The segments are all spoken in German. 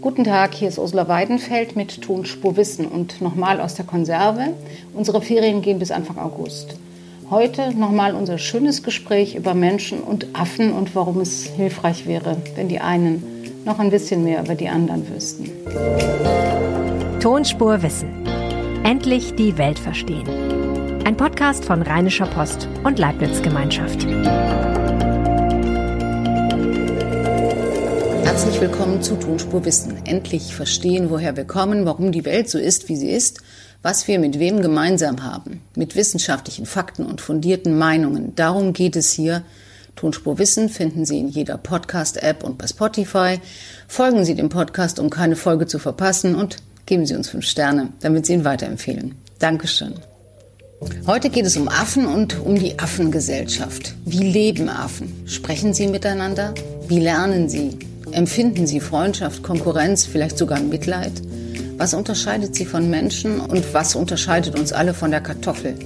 Guten Tag, hier ist Ursula Weidenfeld mit Tonspur Wissen und nochmal aus der Konserve. Unsere Ferien gehen bis Anfang August. Heute nochmal unser schönes Gespräch über Menschen und Affen und warum es hilfreich wäre, wenn die einen noch ein bisschen mehr über die anderen wüssten. Tonspur Wissen. Endlich die Welt verstehen. Ein Podcast von Rheinischer Post und Leibniz Gemeinschaft. Herzlich willkommen zu Tonspur Wissen. Endlich verstehen, woher wir kommen, warum die Welt so ist, wie sie ist, was wir mit wem gemeinsam haben. Mit wissenschaftlichen Fakten und fundierten Meinungen. Darum geht es hier. Tonspur Wissen finden Sie in jeder Podcast-App und bei Spotify. Folgen Sie dem Podcast, um keine Folge zu verpassen und geben Sie uns fünf Sterne, damit Sie ihn weiterempfehlen. Dankeschön. Heute geht es um Affen und um die Affengesellschaft. Wie leben Affen? Sprechen sie miteinander? Wie lernen sie? Empfinden Sie Freundschaft, Konkurrenz, vielleicht sogar Mitleid? Was unterscheidet Sie von Menschen und was unterscheidet uns alle von der Kartoffel?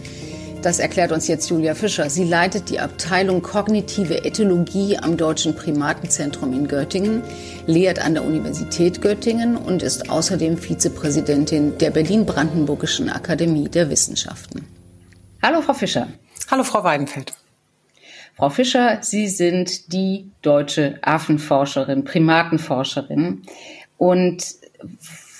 Das erklärt uns jetzt Julia Fischer. Sie leitet die Abteilung Kognitive Ethologie am Deutschen Primatenzentrum in Göttingen, lehrt an der Universität Göttingen und ist außerdem Vizepräsidentin der Berlin-Brandenburgischen Akademie der Wissenschaften. Hallo, Frau Fischer. Hallo, Frau Weidenfeld. Frau Fischer, Sie sind die deutsche Affenforscherin, Primatenforscherin. Und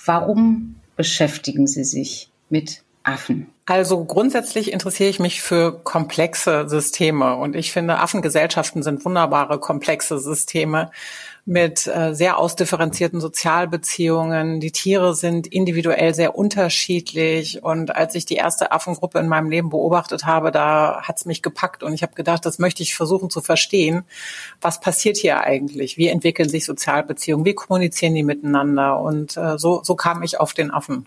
warum beschäftigen Sie sich mit Affen? Also grundsätzlich interessiere ich mich für komplexe Systeme und ich finde, Affengesellschaften sind wunderbare komplexe Systeme mit äh, sehr ausdifferenzierten Sozialbeziehungen. Die Tiere sind individuell sehr unterschiedlich. Und als ich die erste Affengruppe in meinem Leben beobachtet habe, da hat's mich gepackt und ich habe gedacht, das möchte ich versuchen zu verstehen. Was passiert hier eigentlich? Wie entwickeln sich Sozialbeziehungen? Wie kommunizieren die miteinander? Und äh, so, so kam ich auf den Affen.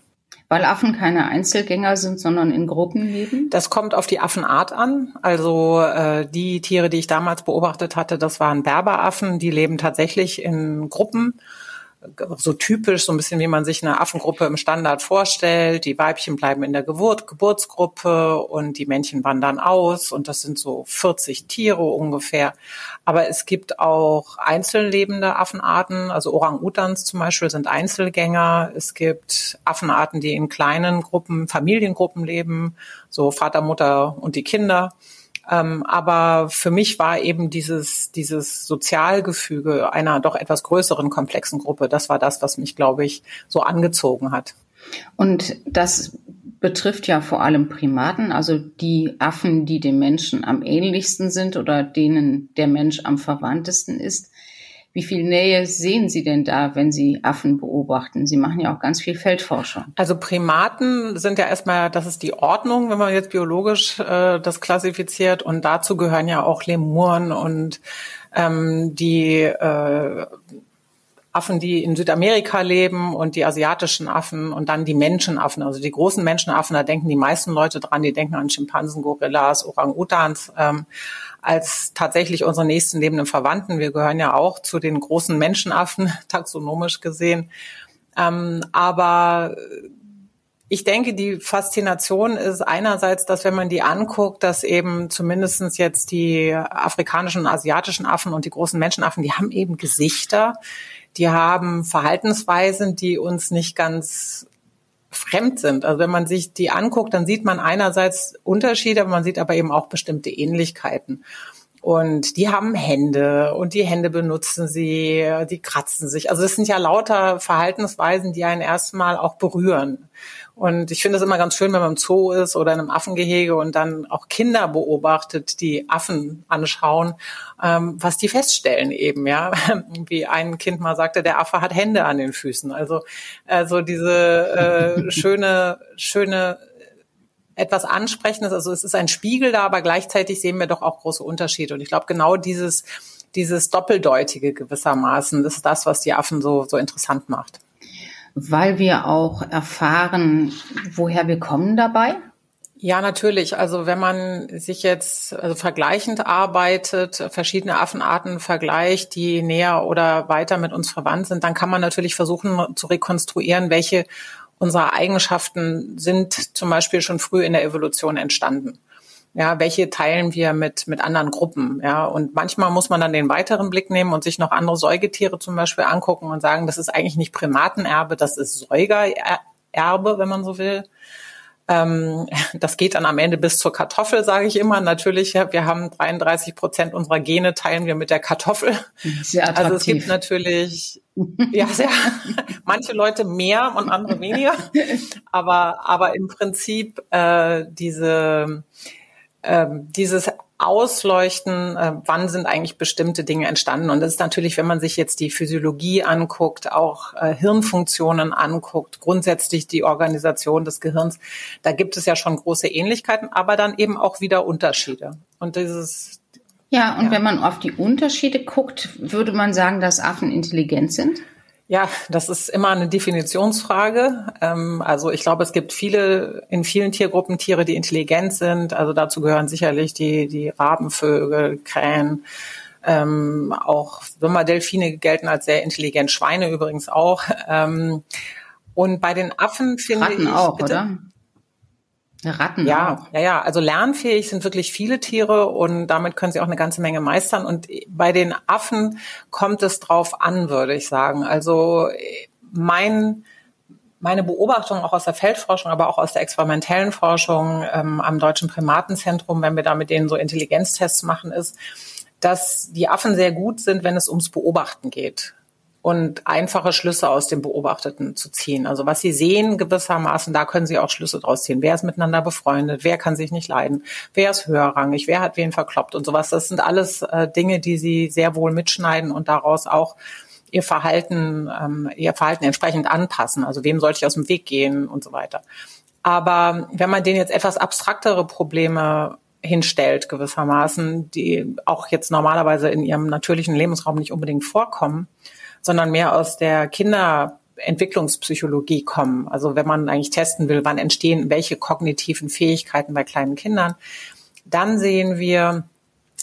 Weil Affen keine Einzelgänger sind, sondern in Gruppen leben? Das kommt auf die Affenart an. Also äh, die Tiere, die ich damals beobachtet hatte, das waren Berberaffen, die leben tatsächlich in Gruppen so typisch, so ein bisschen wie man sich eine Affengruppe im Standard vorstellt. Die Weibchen bleiben in der Geburt, Geburtsgruppe und die Männchen wandern aus und das sind so 40 Tiere ungefähr. Aber es gibt auch einzellebende Affenarten, also Orang-Utans zum Beispiel sind Einzelgänger. Es gibt Affenarten, die in kleinen Gruppen, Familiengruppen leben, so Vater, Mutter und die Kinder. Ähm, aber für mich war eben dieses, dieses Sozialgefüge einer doch etwas größeren, komplexen Gruppe, das war das, was mich, glaube ich, so angezogen hat. Und das betrifft ja vor allem Primaten, also die Affen, die dem Menschen am ähnlichsten sind oder denen der Mensch am verwandtesten ist. Wie viel Nähe sehen Sie denn da, wenn Sie Affen beobachten? Sie machen ja auch ganz viel Feldforschung. Also Primaten sind ja erstmal, das ist die Ordnung, wenn man jetzt biologisch äh, das klassifiziert. Und dazu gehören ja auch Lemuren und ähm, die äh, Affen, die in Südamerika leben und die asiatischen Affen und dann die Menschenaffen, also die großen Menschenaffen, da denken die meisten Leute dran, die denken an Schimpansen, Gorillas, Orang-Utans. Ähm, als tatsächlich unsere nächsten lebenden Verwandten. Wir gehören ja auch zu den großen Menschenaffen, taxonomisch gesehen. Ähm, aber ich denke, die Faszination ist einerseits, dass wenn man die anguckt, dass eben zumindestens jetzt die afrikanischen und asiatischen Affen und die großen Menschenaffen, die haben eben Gesichter, die haben Verhaltensweisen, die uns nicht ganz fremd sind. Also wenn man sich die anguckt, dann sieht man einerseits Unterschiede, aber man sieht aber eben auch bestimmte Ähnlichkeiten. Und die haben Hände und die Hände benutzen sie, die kratzen sich. Also es sind ja lauter Verhaltensweisen, die einen erstmal auch berühren. Und ich finde es immer ganz schön, wenn man im Zoo ist oder in einem Affengehege und dann auch Kinder beobachtet, die Affen anschauen, ähm, was die feststellen eben, ja. Wie ein Kind mal sagte, der Affe hat Hände an den Füßen. Also, also diese äh, schöne, schöne etwas Ansprechendes. Also es ist ein Spiegel da, aber gleichzeitig sehen wir doch auch große Unterschiede. Und ich glaube, genau dieses, dieses Doppeldeutige gewissermaßen, das ist das, was die Affen so, so interessant macht weil wir auch erfahren, woher wir kommen dabei? Ja, natürlich. Also wenn man sich jetzt also vergleichend arbeitet, verschiedene Affenarten vergleicht, die näher oder weiter mit uns verwandt sind, dann kann man natürlich versuchen zu rekonstruieren, welche unserer Eigenschaften sind zum Beispiel schon früh in der Evolution entstanden. Ja, welche teilen wir mit, mit anderen Gruppen? Ja, und manchmal muss man dann den weiteren Blick nehmen und sich noch andere Säugetiere zum Beispiel angucken und sagen, das ist eigentlich nicht Primatenerbe, das ist Säugererbe, wenn man so will. Ähm, das geht dann am Ende bis zur Kartoffel, sage ich immer. Natürlich, wir haben 33 Prozent unserer Gene teilen wir mit der Kartoffel. Sehr attraktiv. Also es gibt natürlich ja, sehr, manche Leute mehr und andere weniger. Aber, aber im Prinzip äh, diese, äh, dieses Ausleuchten, äh, wann sind eigentlich bestimmte Dinge entstanden. Und das ist natürlich, wenn man sich jetzt die Physiologie anguckt, auch äh, Hirnfunktionen anguckt, grundsätzlich die Organisation des Gehirns, da gibt es ja schon große Ähnlichkeiten, aber dann eben auch wieder Unterschiede. Und dieses ja, und ja. wenn man auf die Unterschiede guckt, würde man sagen, dass Affen intelligent sind? Ja, das ist immer eine Definitionsfrage. Ähm, also ich glaube, es gibt viele, in vielen Tiergruppen Tiere, die intelligent sind. Also dazu gehören sicherlich die, die Rabenvögel, Krähen, ähm, auch Sommerdelfine gelten als sehr intelligent, Schweine übrigens auch. Ähm, und bei den Affen finde Ratten ich. auch, bitte, oder? Ratten ja, auch. Ja, ja, also lernfähig sind wirklich viele Tiere und damit können sie auch eine ganze Menge meistern. Und bei den Affen kommt es drauf an, würde ich sagen. Also mein, meine Beobachtung auch aus der Feldforschung, aber auch aus der experimentellen Forschung ähm, am Deutschen Primatenzentrum, wenn wir da mit denen so Intelligenztests machen, ist, dass die Affen sehr gut sind, wenn es ums Beobachten geht und einfache Schlüsse aus dem Beobachteten zu ziehen. Also was sie sehen gewissermaßen, da können sie auch Schlüsse draus ziehen. Wer ist miteinander befreundet? Wer kann sich nicht leiden? Wer ist höherrangig? Wer hat wen verkloppt und sowas? Das sind alles äh, Dinge, die sie sehr wohl mitschneiden und daraus auch ihr Verhalten, ähm, ihr Verhalten entsprechend anpassen. Also wem sollte ich aus dem Weg gehen und so weiter. Aber wenn man denen jetzt etwas abstraktere Probleme hinstellt gewissermaßen, die auch jetzt normalerweise in ihrem natürlichen Lebensraum nicht unbedingt vorkommen, sondern mehr aus der Kinderentwicklungspsychologie kommen. Also wenn man eigentlich testen will, wann entstehen welche kognitiven Fähigkeiten bei kleinen Kindern, dann sehen wir,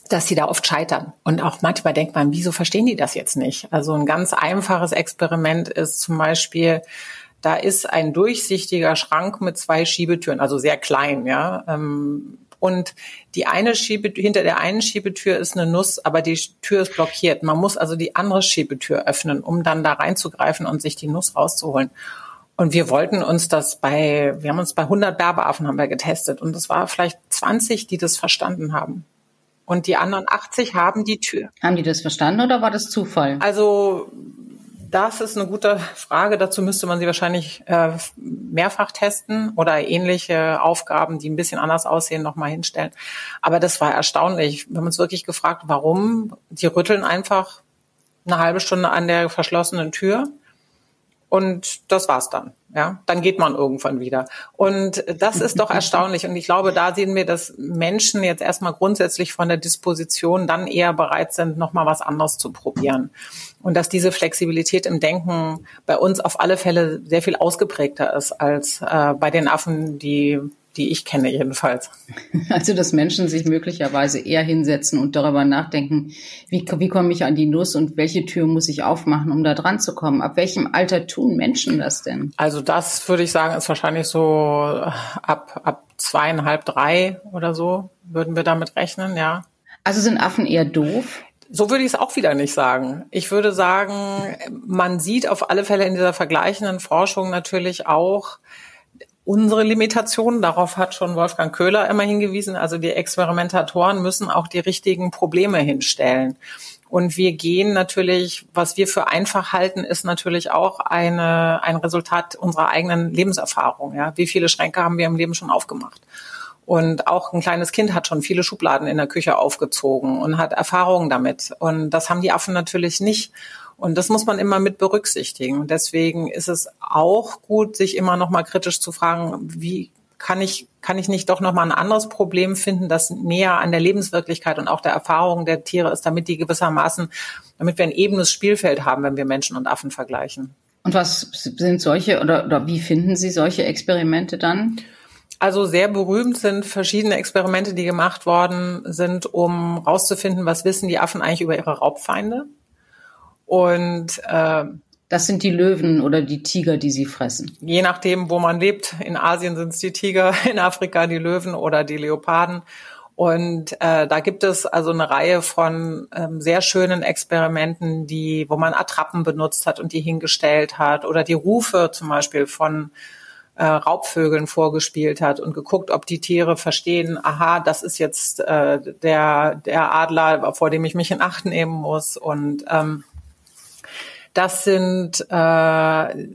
dass sie da oft scheitern. Und auch manchmal denkt man, wieso verstehen die das jetzt nicht? Also ein ganz einfaches Experiment ist zum Beispiel, da ist ein durchsichtiger Schrank mit zwei Schiebetüren, also sehr klein, ja. Ähm, und die eine Schiebe, hinter der einen Schiebetür ist eine Nuss, aber die Tür ist blockiert. Man muss also die andere Schiebetür öffnen, um dann da reinzugreifen und sich die Nuss rauszuholen. Und wir wollten uns das bei, wir haben uns bei 100 Berbeaffen haben wir getestet und es war vielleicht 20, die das verstanden haben. Und die anderen 80 haben die Tür. Haben die das verstanden oder war das Zufall? Also das ist eine gute Frage. Dazu müsste man sie wahrscheinlich äh, mehrfach testen oder ähnliche Aufgaben, die ein bisschen anders aussehen, nochmal hinstellen. Aber das war erstaunlich. Wir haben uns wirklich gefragt, warum. Die rütteln einfach eine halbe Stunde an der verschlossenen Tür und das war's dann. Ja, dann geht man irgendwann wieder. Und das ist doch erstaunlich. Und ich glaube, da sehen wir, dass Menschen jetzt erstmal grundsätzlich von der Disposition dann eher bereit sind, nochmal was anderes zu probieren. Und dass diese Flexibilität im Denken bei uns auf alle Fälle sehr viel ausgeprägter ist als äh, bei den Affen, die die ich kenne jedenfalls. Also, dass Menschen sich möglicherweise eher hinsetzen und darüber nachdenken, wie, wie komme ich an die Nuss und welche Tür muss ich aufmachen, um da dran zu kommen? Ab welchem Alter tun Menschen das denn? Also, das würde ich sagen, ist wahrscheinlich so ab, ab zweieinhalb, drei oder so würden wir damit rechnen, ja. Also sind Affen eher doof? So würde ich es auch wieder nicht sagen. Ich würde sagen, man sieht auf alle Fälle in dieser vergleichenden Forschung natürlich auch, unsere Limitationen. Darauf hat schon Wolfgang Köhler immer hingewiesen. Also die Experimentatoren müssen auch die richtigen Probleme hinstellen. Und wir gehen natürlich, was wir für einfach halten, ist natürlich auch eine, ein Resultat unserer eigenen Lebenserfahrung. Ja? Wie viele Schränke haben wir im Leben schon aufgemacht? Und auch ein kleines Kind hat schon viele Schubladen in der Küche aufgezogen und hat Erfahrungen damit. Und das haben die Affen natürlich nicht. Und das muss man immer mit berücksichtigen. Deswegen ist es auch gut, sich immer noch mal kritisch zu fragen, wie kann ich, kann ich nicht doch noch mal ein anderes Problem finden, das näher an der Lebenswirklichkeit und auch der Erfahrung der Tiere ist, damit die gewissermaßen, damit wir ein ebenes Spielfeld haben, wenn wir Menschen und Affen vergleichen. Und was sind solche oder, oder wie finden Sie solche Experimente dann? Also sehr berühmt sind verschiedene Experimente, die gemacht worden sind, um rauszufinden, was wissen die Affen eigentlich über ihre Raubfeinde. Und äh, das sind die Löwen oder die Tiger, die sie fressen. Je nachdem, wo man lebt. In Asien sind es die Tiger, in Afrika die Löwen oder die Leoparden. Und äh, da gibt es also eine Reihe von ähm, sehr schönen Experimenten, die, wo man Attrappen benutzt hat und die hingestellt hat oder die Rufe zum Beispiel von äh, Raubvögeln vorgespielt hat und geguckt, ob die Tiere verstehen, aha, das ist jetzt äh, der, der Adler, vor dem ich mich in Acht nehmen muss. Und ähm, das sind äh,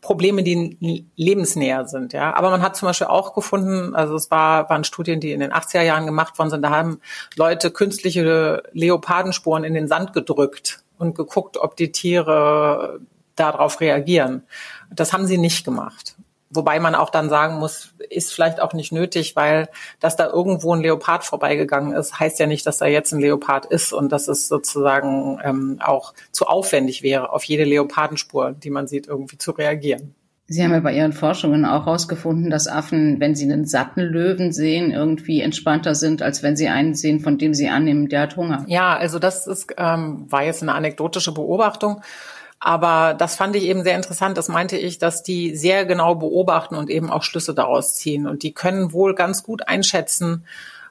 Probleme, die lebensnäher sind. Ja, aber man hat zum Beispiel auch gefunden, also es war, waren Studien, die in den 80er Jahren gemacht worden sind. Da haben Leute künstliche Leopardenspuren in den Sand gedrückt und geguckt, ob die Tiere darauf reagieren. Das haben sie nicht gemacht. Wobei man auch dann sagen muss, ist vielleicht auch nicht nötig, weil dass da irgendwo ein Leopard vorbeigegangen ist, heißt ja nicht, dass da jetzt ein Leopard ist und dass es sozusagen ähm, auch zu aufwendig wäre, auf jede Leopardenspur, die man sieht, irgendwie zu reagieren. Sie haben ja bei Ihren Forschungen auch herausgefunden, dass Affen, wenn sie einen satten Löwen sehen, irgendwie entspannter sind, als wenn sie einen sehen, von dem sie annehmen, der hat Hunger. Ja, also das ist, ähm, war jetzt eine anekdotische Beobachtung. Aber das fand ich eben sehr interessant. Das meinte ich, dass die sehr genau beobachten und eben auch Schlüsse daraus ziehen. Und die können wohl ganz gut einschätzen,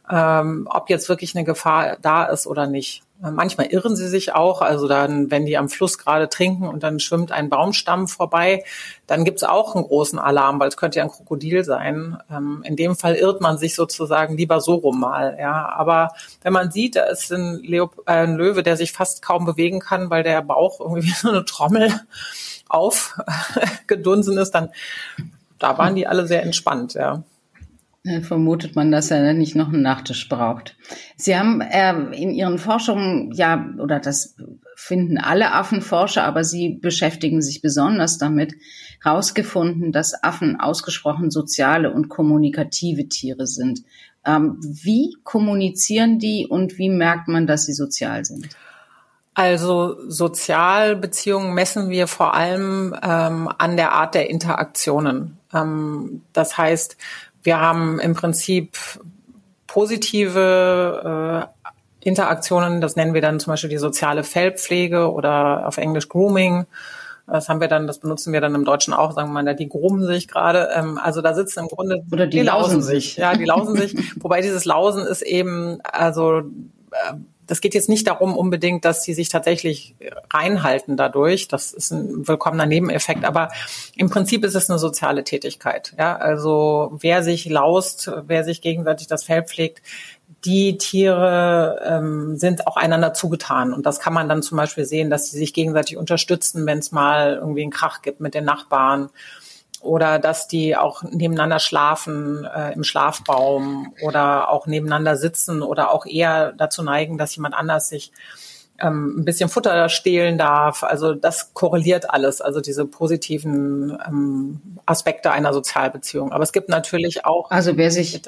ähm, ob jetzt wirklich eine Gefahr da ist oder nicht. Manchmal irren sie sich auch, also dann, wenn die am Fluss gerade trinken und dann schwimmt ein Baumstamm vorbei, dann gibt's auch einen großen Alarm, weil es könnte ja ein Krokodil sein. Ähm, in dem Fall irrt man sich sozusagen lieber so rum mal. Ja. Aber wenn man sieht, da ist ein, Leop äh, ein Löwe, der sich fast kaum bewegen kann, weil der Bauch irgendwie wie so eine Trommel aufgedunsen ist, dann da waren die alle sehr entspannt, ja. Äh, vermutet man, dass er nicht noch einen Nachtisch braucht. Sie haben äh, in Ihren Forschungen, ja, oder das finden alle Affenforscher, aber Sie beschäftigen sich besonders damit, herausgefunden, dass Affen ausgesprochen soziale und kommunikative Tiere sind. Ähm, wie kommunizieren die und wie merkt man, dass sie sozial sind? Also Sozialbeziehungen messen wir vor allem ähm, an der Art der Interaktionen. Ähm, das heißt, wir haben im Prinzip positive äh, Interaktionen, das nennen wir dann zum Beispiel die soziale Fellpflege oder auf Englisch Grooming. Das haben wir dann, das benutzen wir dann im Deutschen auch, sagen wir mal, die groomen sich gerade. Ähm, also da sitzen im Grunde oder die, die lausen sich. Ja, die lausen sich. Wobei dieses Lausen ist eben, also äh, das geht jetzt nicht darum unbedingt, dass sie sich tatsächlich reinhalten dadurch. Das ist ein willkommener Nebeneffekt. Aber im Prinzip ist es eine soziale Tätigkeit. Ja, also wer sich laust, wer sich gegenseitig das Fell pflegt, die Tiere ähm, sind auch einander zugetan. Und das kann man dann zum Beispiel sehen, dass sie sich gegenseitig unterstützen, wenn es mal irgendwie einen Krach gibt mit den Nachbarn oder dass die auch nebeneinander schlafen äh, im Schlafbaum oder auch nebeneinander sitzen oder auch eher dazu neigen, dass jemand anders sich ähm, ein bisschen Futter stehlen darf. Also das korreliert alles, also diese positiven ähm, Aspekte einer Sozialbeziehung. Aber es gibt natürlich auch. Also wer sich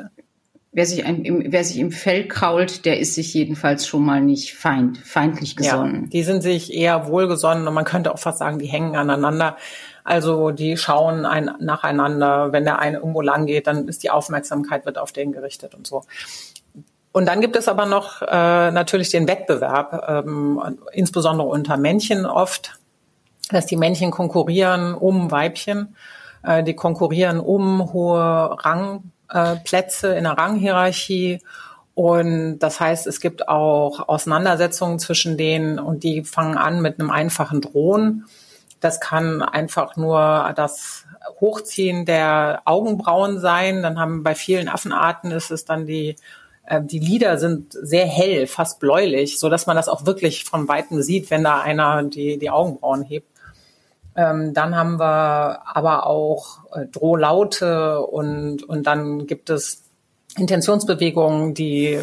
Wer sich, im, wer sich im Fell krault, der ist sich jedenfalls schon mal nicht feind, feindlich gesonnen. Ja, die sind sich eher wohlgesonnen und man könnte auch fast sagen, die hängen aneinander. Also die schauen ein, nacheinander. Wenn der eine irgendwo lang geht, dann ist die Aufmerksamkeit wird auf den gerichtet und so. Und dann gibt es aber noch äh, natürlich den Wettbewerb, ähm, insbesondere unter Männchen oft, dass die Männchen konkurrieren um Weibchen. Äh, die konkurrieren um hohe Rangplätze äh, in der Ranghierarchie. Und das heißt, es gibt auch Auseinandersetzungen zwischen denen und die fangen an mit einem einfachen Drohnen das kann einfach nur das Hochziehen der Augenbrauen sein. Dann haben bei vielen Affenarten ist es dann die äh, die Lider sind sehr hell, fast bläulich, so dass man das auch wirklich von weitem sieht, wenn da einer die die Augenbrauen hebt. Ähm, dann haben wir aber auch äh, Drohlaute und und dann gibt es Intentionsbewegungen, die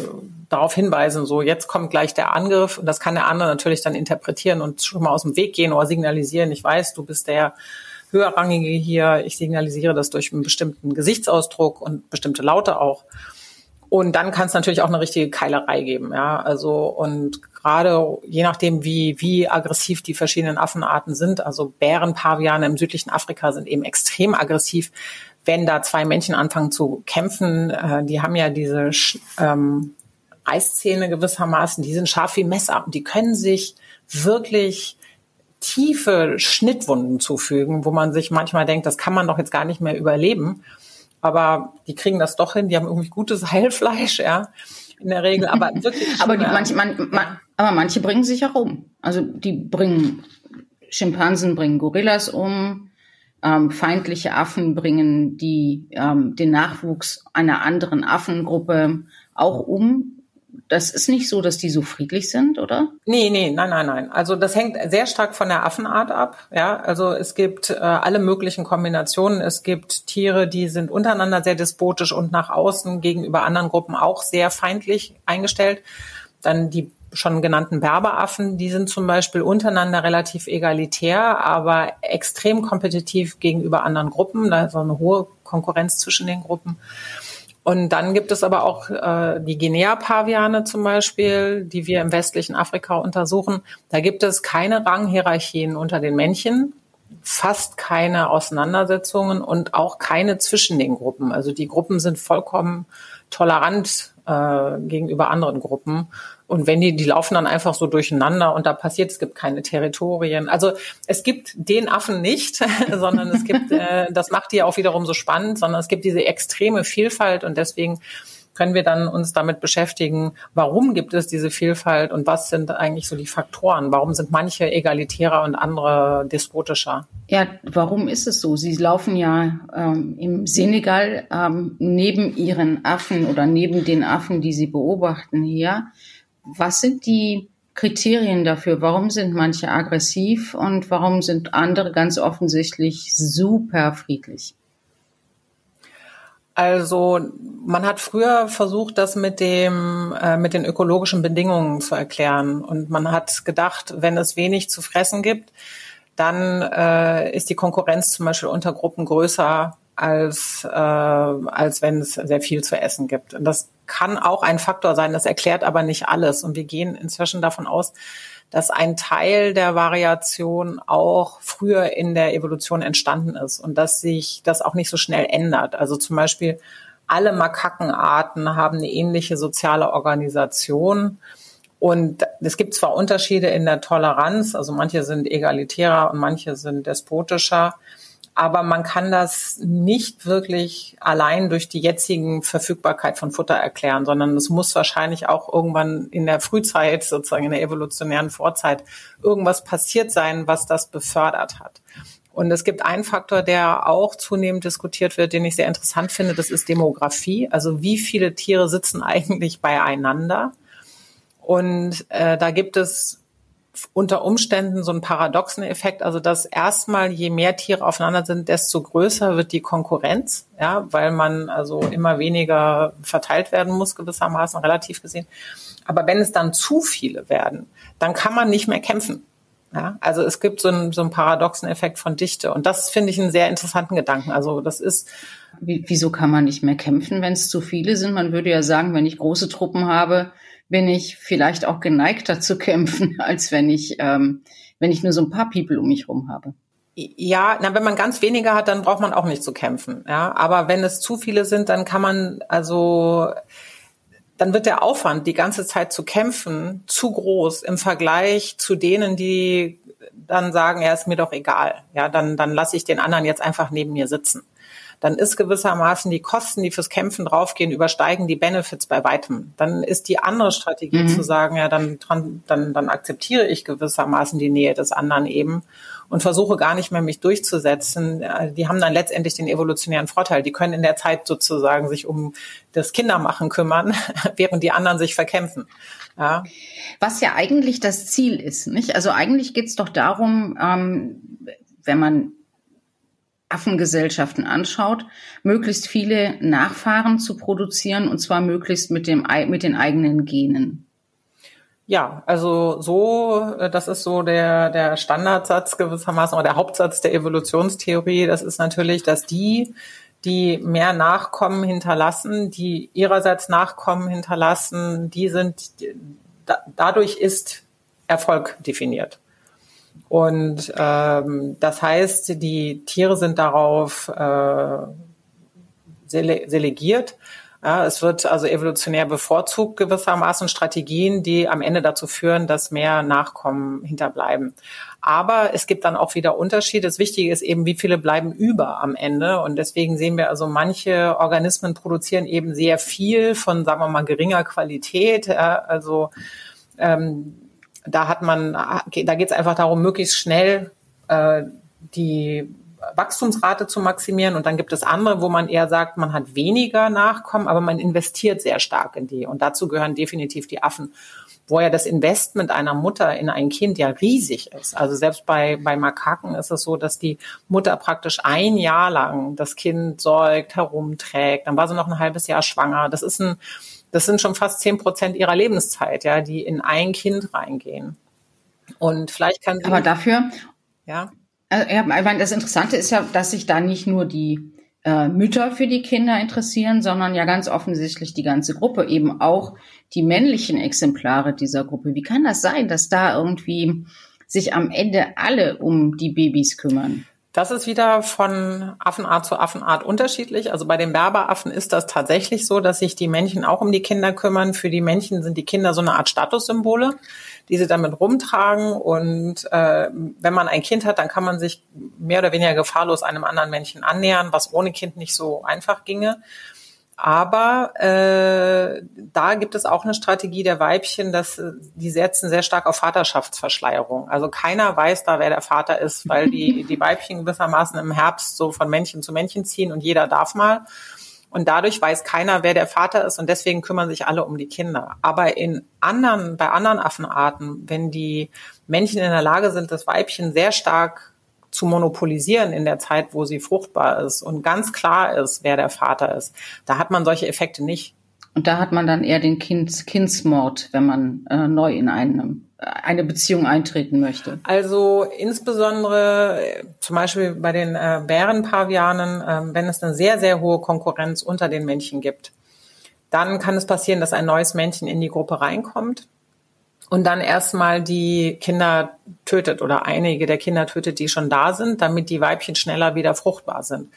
darauf hinweisen, so jetzt kommt gleich der Angriff und das kann der andere natürlich dann interpretieren und schon mal aus dem Weg gehen oder signalisieren, ich weiß, du bist der höherrangige hier, ich signalisiere das durch einen bestimmten Gesichtsausdruck und bestimmte Laute auch. Und dann kann es natürlich auch eine richtige Keilerei geben, ja. Also und gerade je nachdem, wie wie aggressiv die verschiedenen Affenarten sind, also Bärenpaviane im südlichen Afrika sind eben extrem aggressiv wenn da zwei Männchen anfangen zu kämpfen, äh, die haben ja diese ähm, Reißzähne gewissermaßen, die sind scharf wie Messer und die können sich wirklich tiefe Schnittwunden zufügen, wo man sich manchmal denkt, das kann man doch jetzt gar nicht mehr überleben. Aber die kriegen das doch hin, die haben irgendwie gutes Heilfleisch, ja. in der Regel, aber wirklich. aber die, manche, man, man, aber manche bringen sich auch um. Also die bringen Schimpansen bringen Gorillas um, ähm, feindliche Affen bringen die ähm, den Nachwuchs einer anderen Affengruppe auch um das ist nicht so, dass die so friedlich sind, oder? Nee, nee, nein, nein, nein. Also das hängt sehr stark von der Affenart ab. Ja, also es gibt äh, alle möglichen Kombinationen. Es gibt Tiere, die sind untereinander sehr despotisch und nach außen gegenüber anderen Gruppen auch sehr feindlich eingestellt. Dann die schon genannten Berberaffen, die sind zum Beispiel untereinander relativ egalitär, aber extrem kompetitiv gegenüber anderen Gruppen. Da ist eine hohe Konkurrenz zwischen den Gruppen. Und dann gibt es aber auch äh, die Guinea-Paviane zum Beispiel, die wir im westlichen Afrika untersuchen. Da gibt es keine Ranghierarchien unter den Männchen, fast keine Auseinandersetzungen und auch keine zwischen den Gruppen. Also die Gruppen sind vollkommen tolerant äh, gegenüber anderen Gruppen. Und wenn die, die laufen dann einfach so durcheinander und da passiert, es gibt keine Territorien. Also es gibt den Affen nicht, sondern es gibt, äh, das macht die auch wiederum so spannend, sondern es gibt diese extreme Vielfalt und deswegen können wir dann uns damit beschäftigen, warum gibt es diese Vielfalt und was sind eigentlich so die Faktoren? Warum sind manche egalitärer und andere despotischer? Ja, warum ist es so? Sie laufen ja ähm, im Senegal ähm, neben ihren Affen oder neben den Affen, die sie beobachten hier was sind die Kriterien dafür? Warum sind manche aggressiv und warum sind andere ganz offensichtlich super friedlich? Also man hat früher versucht, das mit dem äh, mit den ökologischen Bedingungen zu erklären und man hat gedacht, wenn es wenig zu fressen gibt, dann äh, ist die Konkurrenz zum Beispiel unter Gruppen größer als, äh, als wenn es sehr viel zu essen gibt. Und das kann auch ein Faktor sein, das erklärt aber nicht alles. Und wir gehen inzwischen davon aus, dass ein Teil der Variation auch früher in der Evolution entstanden ist und dass sich das auch nicht so schnell ändert. Also zum Beispiel alle Makakenarten haben eine ähnliche soziale Organisation. Und es gibt zwar Unterschiede in der Toleranz, also manche sind egalitärer und manche sind despotischer, aber man kann das nicht wirklich allein durch die jetzigen Verfügbarkeit von Futter erklären, sondern es muss wahrscheinlich auch irgendwann in der Frühzeit, sozusagen in der evolutionären Vorzeit, irgendwas passiert sein, was das befördert hat. Und es gibt einen Faktor, der auch zunehmend diskutiert wird, den ich sehr interessant finde, das ist Demografie. Also wie viele Tiere sitzen eigentlich beieinander? Und äh, da gibt es unter Umständen so einen paradoxen Effekt, also dass erstmal je mehr Tiere aufeinander sind, desto größer wird die Konkurrenz, ja, weil man also immer weniger verteilt werden muss gewissermaßen relativ gesehen. Aber wenn es dann zu viele werden, dann kann man nicht mehr kämpfen. Ja, also es gibt so einen, so einen paradoxen Effekt von Dichte und das finde ich einen sehr interessanten Gedanken. Also das ist Wieso kann man nicht mehr kämpfen, wenn es zu viele sind? Man würde ja sagen, wenn ich große Truppen habe, bin ich vielleicht auch geneigter zu kämpfen, als wenn ich, ähm, wenn ich nur so ein paar People um mich herum habe. Ja, na, wenn man ganz wenige hat, dann braucht man auch nicht zu kämpfen. Ja, aber wenn es zu viele sind, dann kann man also, dann wird der Aufwand, die ganze Zeit zu kämpfen, zu groß im Vergleich zu denen, die dann sagen, ja, ist mir doch egal. Ja, dann, dann lasse ich den anderen jetzt einfach neben mir sitzen dann ist gewissermaßen die Kosten, die fürs Kämpfen draufgehen, übersteigen die Benefits bei weitem. Dann ist die andere Strategie mhm. zu sagen, ja, dann, dann, dann akzeptiere ich gewissermaßen die Nähe des anderen eben und versuche gar nicht mehr mich durchzusetzen. Die haben dann letztendlich den evolutionären Vorteil. Die können in der Zeit sozusagen sich um das Kindermachen kümmern, während die anderen sich verkämpfen. Ja. Was ja eigentlich das Ziel ist, nicht? Also eigentlich geht's doch darum, ähm, wenn man Affengesellschaften anschaut, möglichst viele Nachfahren zu produzieren und zwar möglichst mit dem mit den eigenen Genen. Ja, also so, äh, das ist so der, der Standardsatz gewissermaßen oder der Hauptsatz der Evolutionstheorie. Das ist natürlich, dass die, die mehr Nachkommen hinterlassen, die ihrerseits Nachkommen hinterlassen, die sind, dadurch ist Erfolg definiert. Und ähm, das heißt, die Tiere sind darauf äh, sele selegiert, Ja, es wird also evolutionär bevorzugt gewissermaßen Strategien, die am Ende dazu führen, dass mehr Nachkommen hinterbleiben. Aber es gibt dann auch wieder Unterschiede. Das Wichtige ist eben, wie viele bleiben über am Ende. Und deswegen sehen wir also, manche Organismen produzieren eben sehr viel von, sagen wir mal, geringer Qualität. Ja, also ähm, da hat man, da geht es einfach darum, möglichst schnell äh, die Wachstumsrate zu maximieren. Und dann gibt es andere, wo man eher sagt, man hat weniger Nachkommen, aber man investiert sehr stark in die. Und dazu gehören definitiv die Affen, wo ja das Investment einer Mutter in ein Kind ja riesig ist. Also selbst bei, bei Makaken ist es so, dass die Mutter praktisch ein Jahr lang das Kind säugt, herumträgt. Dann war sie noch ein halbes Jahr schwanger. Das ist ein, das sind schon fast zehn Prozent ihrer Lebenszeit, ja, die in ein Kind reingehen. Und vielleicht kann sie. Aber dafür, ja. Also, ja, ich meine, das Interessante ist ja, dass sich da nicht nur die äh, Mütter für die Kinder interessieren, sondern ja ganz offensichtlich die ganze Gruppe, eben auch die männlichen Exemplare dieser Gruppe. Wie kann das sein, dass da irgendwie sich am Ende alle um die Babys kümmern? Das ist wieder von Affenart zu Affenart unterschiedlich. Also bei den Berberaffen ist das tatsächlich so, dass sich die Männchen auch um die Kinder kümmern. Für die Männchen sind die Kinder so eine Art Statussymbole, die sie damit rumtragen. Und äh, wenn man ein Kind hat, dann kann man sich mehr oder weniger gefahrlos einem anderen Männchen annähern, was ohne Kind nicht so einfach ginge. Aber äh, da gibt es auch eine Strategie der Weibchen, dass äh, die setzen sehr stark auf Vaterschaftsverschleierung. Also keiner weiß da, wer der Vater ist, weil die, die Weibchen gewissermaßen im Herbst so von Männchen zu Männchen ziehen und jeder darf mal. Und dadurch weiß keiner, wer der Vater ist und deswegen kümmern sich alle um die Kinder. Aber in anderen, bei anderen Affenarten, wenn die Männchen in der Lage sind, das Weibchen sehr stark zu monopolisieren in der Zeit, wo sie fruchtbar ist und ganz klar ist, wer der Vater ist. Da hat man solche Effekte nicht. Und da hat man dann eher den kind, Kindsmord, wenn man äh, neu in einem, äh, eine Beziehung eintreten möchte. Also insbesondere äh, zum Beispiel bei den äh, Bärenpavianen, äh, wenn es eine sehr, sehr hohe Konkurrenz unter den Männchen gibt, dann kann es passieren, dass ein neues Männchen in die Gruppe reinkommt und dann erstmal die Kinder tötet oder einige der Kinder tötet, die schon da sind, damit die Weibchen schneller wieder fruchtbar sind.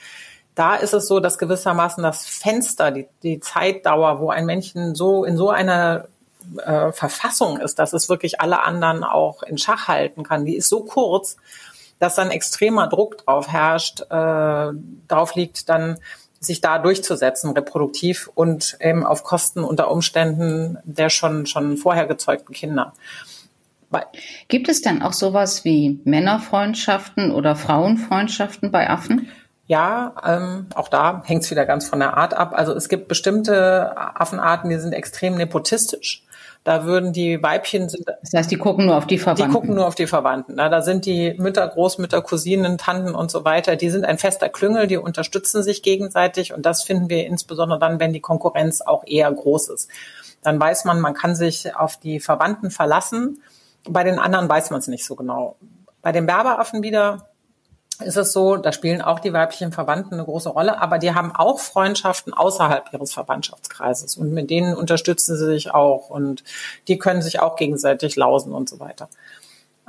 Da ist es so, dass gewissermaßen das Fenster, die, die Zeitdauer, wo ein Männchen so in so einer äh, Verfassung ist, dass es wirklich alle anderen auch in Schach halten kann, die ist so kurz, dass dann extremer Druck drauf herrscht, äh, drauf liegt, dann sich da durchzusetzen, reproduktiv und eben auf Kosten unter Umständen der schon, schon vorher gezeugten Kinder. Gibt es denn auch sowas wie Männerfreundschaften oder Frauenfreundschaften bei Affen? Ja, ähm, auch da hängt es wieder ganz von der Art ab. Also es gibt bestimmte Affenarten, die sind extrem nepotistisch. Da würden die Weibchen sind. Das heißt, die gucken nur auf die Verwandten. Die gucken nur auf die Verwandten. Da sind die Mütter, Großmütter, Cousinen, Tanten und so weiter. Die sind ein fester Klüngel, die unterstützen sich gegenseitig. Und das finden wir insbesondere dann, wenn die Konkurrenz auch eher groß ist. Dann weiß man, man kann sich auf die Verwandten verlassen. Bei den anderen weiß man es nicht so genau. Bei den Berberaffen wieder ist es so, da spielen auch die weiblichen Verwandten eine große Rolle, aber die haben auch Freundschaften außerhalb ihres Verwandtschaftskreises und mit denen unterstützen sie sich auch und die können sich auch gegenseitig lausen und so weiter.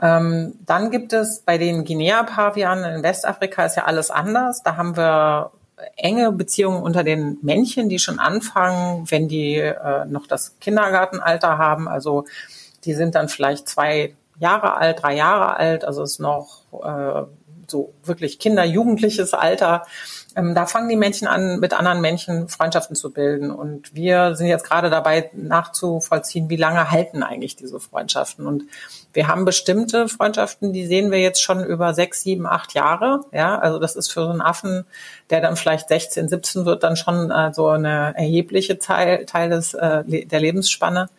Ähm, dann gibt es bei den Guinea-Pavianen in Westafrika ist ja alles anders. Da haben wir enge Beziehungen unter den Männchen, die schon anfangen, wenn die äh, noch das Kindergartenalter haben. Also die sind dann vielleicht zwei Jahre alt, drei Jahre alt, also ist noch äh, so wirklich Kinder, jugendliches Alter, ähm, da fangen die Männchen an, mit anderen Männchen Freundschaften zu bilden. Und wir sind jetzt gerade dabei, nachzuvollziehen, wie lange halten eigentlich diese Freundschaften. Und wir haben bestimmte Freundschaften, die sehen wir jetzt schon über sechs, sieben, acht Jahre. Ja, also das ist für so einen Affen, der dann vielleicht 16, 17 wird, dann schon äh, so eine erhebliche Teil, Teil des, äh, der Lebensspanne.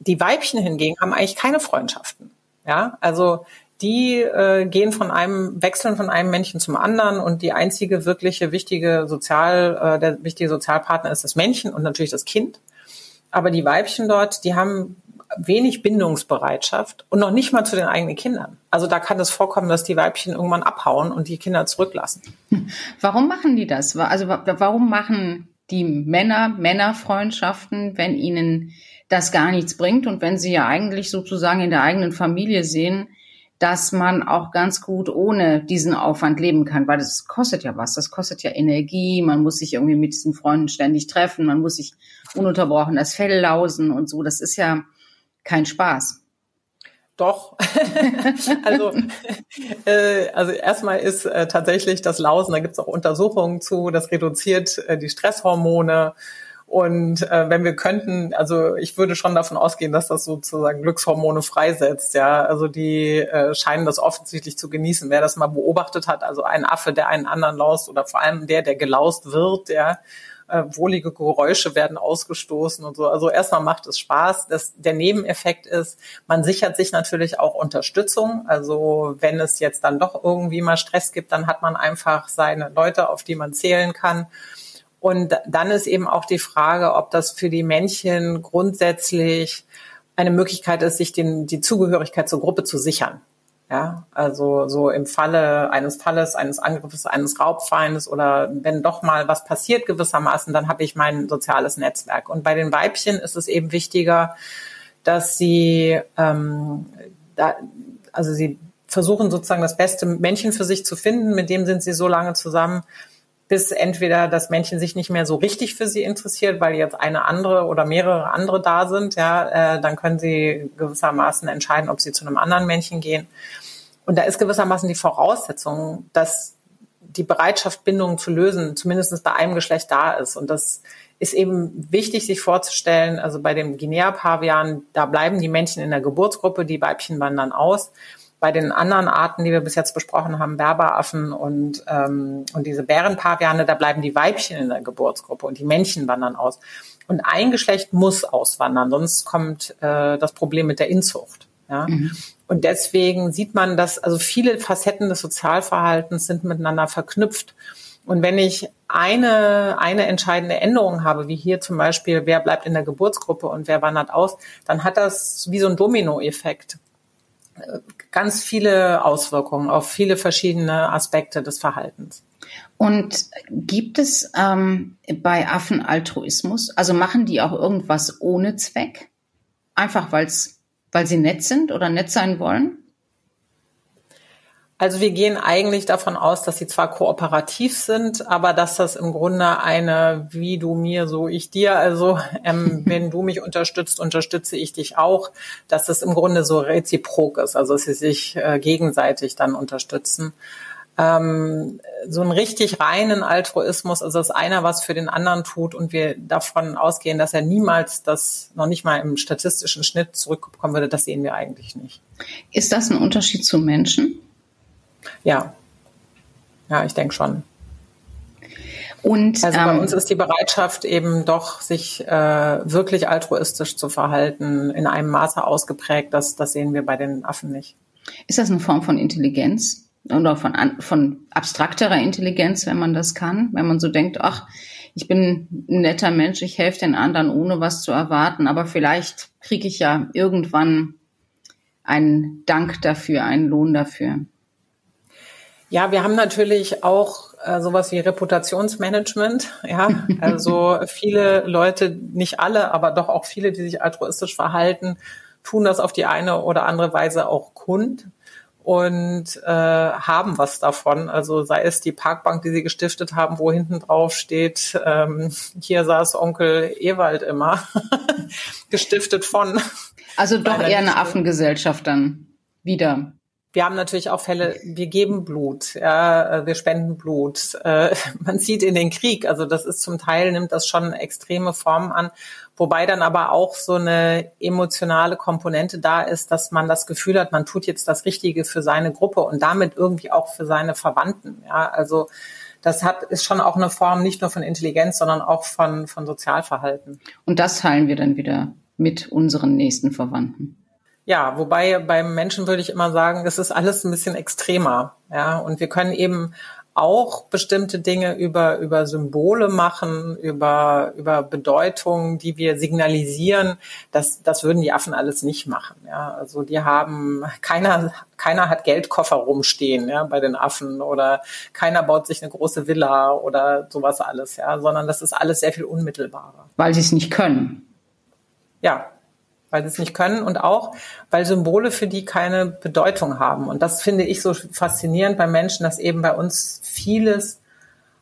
Die Weibchen hingegen haben eigentlich keine Freundschaften. Ja, also die äh, gehen von einem, wechseln von einem Männchen zum anderen und die einzige wirkliche wichtige Sozial, äh, der wichtige Sozialpartner ist das Männchen und natürlich das Kind. Aber die Weibchen dort, die haben wenig Bindungsbereitschaft und noch nicht mal zu den eigenen Kindern. Also da kann es vorkommen, dass die Weibchen irgendwann abhauen und die Kinder zurücklassen. Warum machen die das? Also warum machen die Männer Männerfreundschaften, wenn ihnen das gar nichts bringt und wenn sie ja eigentlich sozusagen in der eigenen Familie sehen, dass man auch ganz gut ohne diesen Aufwand leben kann, weil das kostet ja was. Das kostet ja Energie. Man muss sich irgendwie mit diesen Freunden ständig treffen. Man muss sich ununterbrochen das Fell lausen und so. Das ist ja kein Spaß. Doch. also, äh, also erstmal ist äh, tatsächlich das Lausen, da gibt es auch Untersuchungen zu, das reduziert äh, die Stresshormone und äh, wenn wir könnten, also ich würde schon davon ausgehen, dass das sozusagen Glückshormone freisetzt. Ja, also die äh, scheinen das offensichtlich zu genießen. Wer das mal beobachtet hat, also ein Affe, der einen anderen laust oder vor allem der, der gelaust wird, ja, äh, wohlige Geräusche werden ausgestoßen und so. Also erstmal macht es Spaß. Das, der Nebeneffekt ist, man sichert sich natürlich auch Unterstützung. Also wenn es jetzt dann doch irgendwie mal Stress gibt, dann hat man einfach seine Leute, auf die man zählen kann. Und dann ist eben auch die Frage, ob das für die Männchen grundsätzlich eine Möglichkeit ist, sich den, die Zugehörigkeit zur Gruppe zu sichern. Ja, also so im Falle eines Falles, eines Angriffes, eines Raubfeindes oder wenn doch mal was passiert gewissermaßen, dann habe ich mein soziales Netzwerk. Und bei den Weibchen ist es eben wichtiger, dass sie ähm, da, also sie versuchen sozusagen das beste Männchen für sich zu finden, mit dem sind sie so lange zusammen, bis entweder das Männchen sich nicht mehr so richtig für sie interessiert, weil jetzt eine andere oder mehrere andere da sind, ja, äh, dann können sie gewissermaßen entscheiden, ob sie zu einem anderen Männchen gehen. Und da ist gewissermaßen die Voraussetzung, dass die Bereitschaft, Bindungen zu lösen, zumindest bei einem Geschlecht da ist. Und das ist eben wichtig, sich vorzustellen. Also bei dem Guinea-Pavian, da bleiben die Männchen in der Geburtsgruppe, die Weibchen wandern aus bei den anderen Arten, die wir bis jetzt besprochen haben, Berberaffen und, ähm, und diese Bärenpaviane, da bleiben die Weibchen in der Geburtsgruppe und die Männchen wandern aus. Und ein Geschlecht muss auswandern, sonst kommt äh, das Problem mit der Inzucht. Ja? Mhm. Und deswegen sieht man, dass also viele Facetten des Sozialverhaltens sind miteinander verknüpft. Und wenn ich eine, eine entscheidende Änderung habe, wie hier zum Beispiel, wer bleibt in der Geburtsgruppe und wer wandert aus, dann hat das wie so ein Dominoeffekt ganz viele Auswirkungen auf viele verschiedene Aspekte des Verhaltens. Und gibt es ähm, bei Affen Altruismus? Also machen die auch irgendwas ohne Zweck? Einfach weil's, weil sie nett sind oder nett sein wollen? Also wir gehen eigentlich davon aus, dass sie zwar kooperativ sind, aber dass das im Grunde eine wie du mir, so ich dir, also ähm, wenn du mich unterstützt, unterstütze ich dich auch, dass das im Grunde so reziprok ist, also dass sie sich äh, gegenseitig dann unterstützen. Ähm, so einen richtig reinen Altruismus, also dass einer was für den anderen tut und wir davon ausgehen, dass er niemals das noch nicht mal im statistischen Schnitt zurückkommen würde, das sehen wir eigentlich nicht. Ist das ein Unterschied zu Menschen? Ja, ja, ich denke schon. Und also bei ähm, uns ist die Bereitschaft eben doch, sich äh, wirklich altruistisch zu verhalten, in einem Maße ausgeprägt. Das, das sehen wir bei den Affen nicht. Ist das eine Form von Intelligenz oder von, von abstrakterer Intelligenz, wenn man das kann? Wenn man so denkt, ach, ich bin ein netter Mensch, ich helfe den anderen, ohne was zu erwarten, aber vielleicht kriege ich ja irgendwann einen Dank dafür, einen Lohn dafür. Ja, wir haben natürlich auch äh, sowas wie Reputationsmanagement. Ja, also viele Leute, nicht alle, aber doch auch viele, die sich altruistisch verhalten, tun das auf die eine oder andere Weise auch kund und äh, haben was davon. Also sei es die Parkbank, die sie gestiftet haben, wo hinten drauf steht, ähm, hier saß Onkel Ewald immer, gestiftet von. Also doch eher eine Affengesellschaft dann wieder wir haben natürlich auch Fälle, wir geben Blut, ja, äh, wir spenden Blut. Äh, man sieht in den Krieg, also das ist zum Teil, nimmt das schon extreme Formen an, wobei dann aber auch so eine emotionale Komponente da ist, dass man das Gefühl hat, man tut jetzt das Richtige für seine Gruppe und damit irgendwie auch für seine Verwandten. Ja, also das hat, ist schon auch eine Form nicht nur von Intelligenz, sondern auch von, von Sozialverhalten. Und das teilen wir dann wieder mit unseren nächsten Verwandten. Ja, wobei beim Menschen würde ich immer sagen, es ist alles ein bisschen extremer. Ja, und wir können eben auch bestimmte Dinge über, über Symbole machen, über, über Bedeutungen, die wir signalisieren. Das, das würden die Affen alles nicht machen. Ja, also die haben, keiner, keiner hat Geldkoffer rumstehen, ja, bei den Affen oder keiner baut sich eine große Villa oder sowas alles, ja, sondern das ist alles sehr viel unmittelbarer. Weil sie es nicht können. Ja, weil sie es nicht können und auch, weil Symbole für die keine Bedeutung haben. Und das finde ich so faszinierend bei Menschen, dass eben bei uns vieles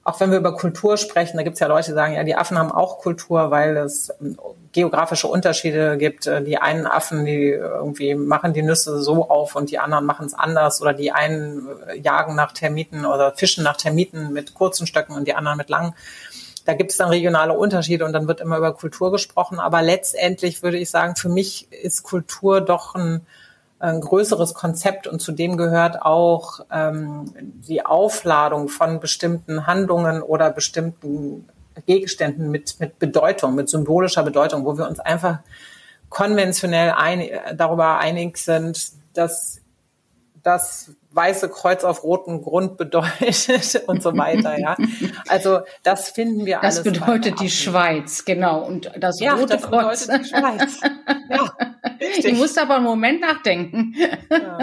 auch wenn wir über Kultur sprechen, da gibt es ja Leute, die sagen, ja, die Affen haben auch Kultur, weil es ähm, geografische Unterschiede gibt. Äh, die einen Affen, die irgendwie machen die Nüsse so auf und die anderen machen es anders. Oder die einen äh, jagen nach Termiten oder fischen nach Termiten mit kurzen Stöcken und die anderen mit langen. Da gibt es dann regionale Unterschiede und dann wird immer über Kultur gesprochen. Aber letztendlich würde ich sagen, für mich ist Kultur doch ein ein größeres Konzept und zu dem gehört auch ähm, die Aufladung von bestimmten Handlungen oder bestimmten Gegenständen mit, mit Bedeutung, mit symbolischer Bedeutung, wo wir uns einfach konventionell ein, darüber einig sind, dass das weiße Kreuz auf rotem Grund bedeutet und so weiter, ja. Also das finden wir das alles. Das bedeutet die Schweiz, genau. Und das ja, rote das Kreuz. Bedeutet die Schweiz. Ja, richtig. Ich musste aber einen Moment nachdenken. Ja.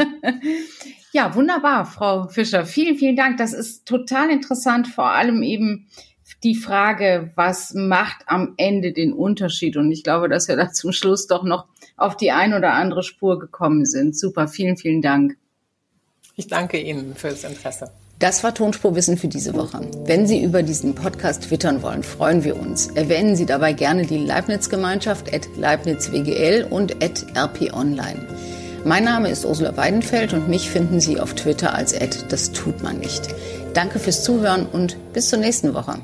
ja, wunderbar, Frau Fischer. Vielen, vielen Dank. Das ist total interessant, vor allem eben die Frage, was macht am Ende den Unterschied? Und ich glaube, dass wir da zum Schluss doch noch auf die ein oder andere Spur gekommen sind. Super, vielen, vielen Dank. Ich danke Ihnen für das Interesse. Das war Tonspurwissen für diese Woche. Wenn Sie über diesen Podcast twittern wollen, freuen wir uns. Erwähnen Sie dabei gerne die Leibniz-Gemeinschaft at LeibnizWGL und at RPOnline. Mein Name ist Ursula Weidenfeld und mich finden Sie auf Twitter als at das tut man nicht. Danke fürs Zuhören und bis zur nächsten Woche.